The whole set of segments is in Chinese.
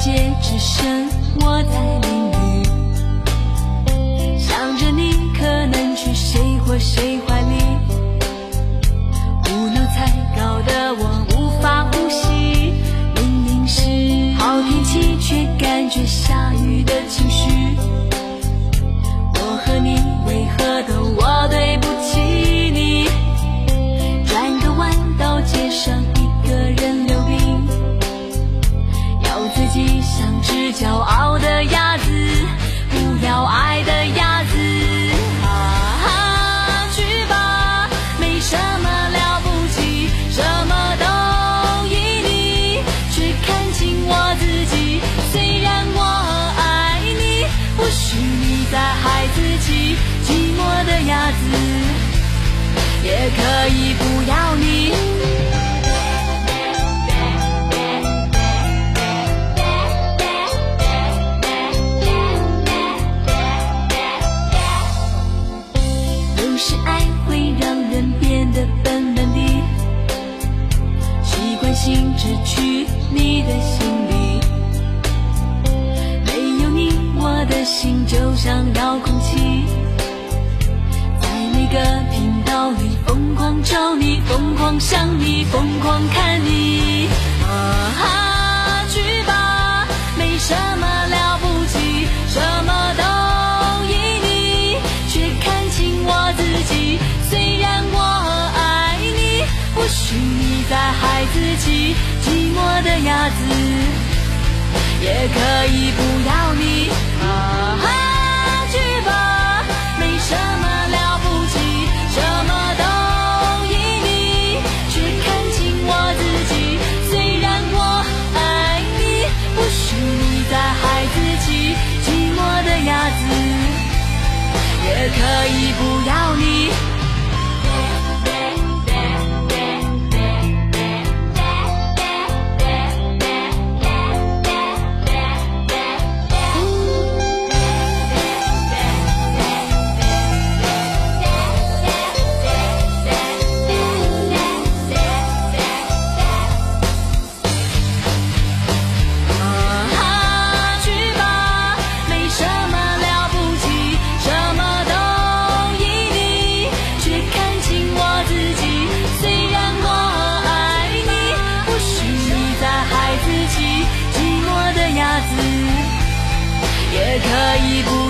界只剩我在淋雨，想着你可能去谁或谁怀里。在孩子气，寂寞的鸭子也可以不要你。有时爱会让人变得笨笨的，习惯性只去你的心。像遥控器，在每个频道里疯狂找你，疯狂想你，疯狂看你。啊哈，去吧，没什么了不起，什么都依你，却看清我自己。虽然我爱你，或许你在孩子气，寂寞的鸭子也可以不要你。啊哈。什也可以不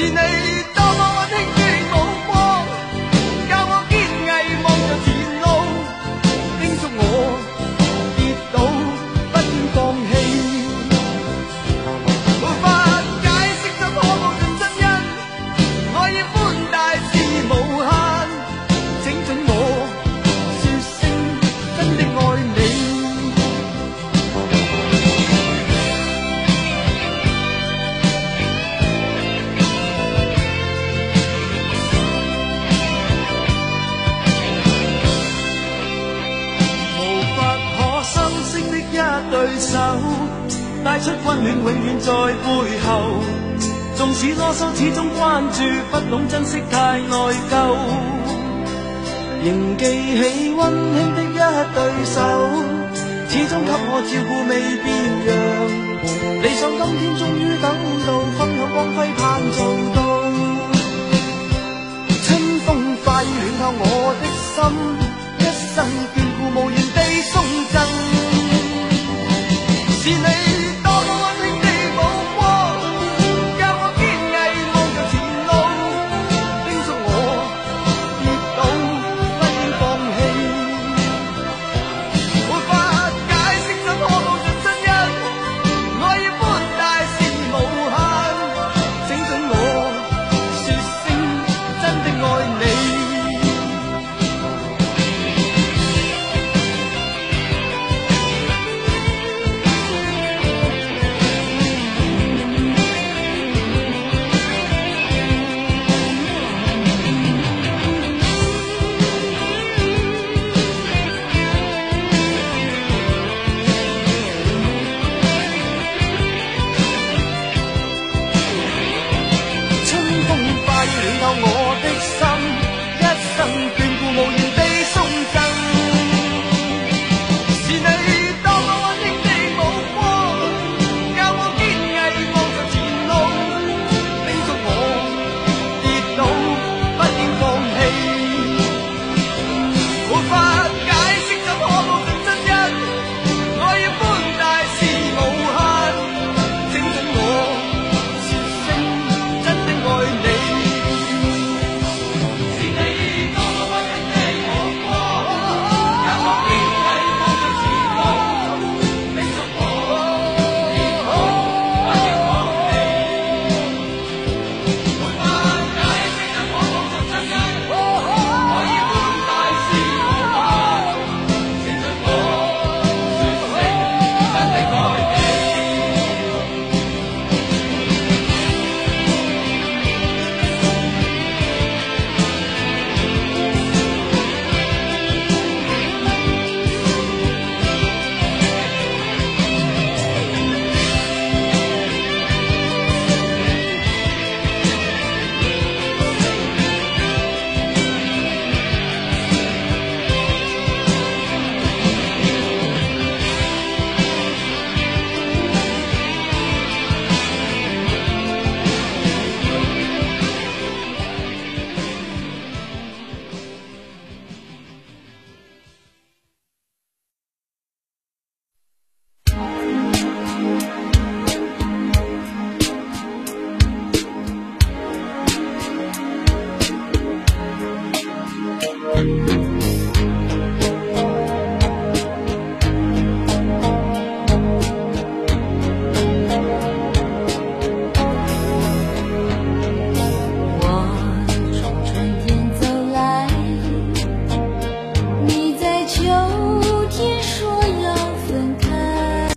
是你恋，永远在背后。纵使啰嗦，始终关注，不懂珍惜，太内疚。仍记起温馨的一对手，始终给我照顾，未变样。理想今天终于等到，分享光辉，盼做到。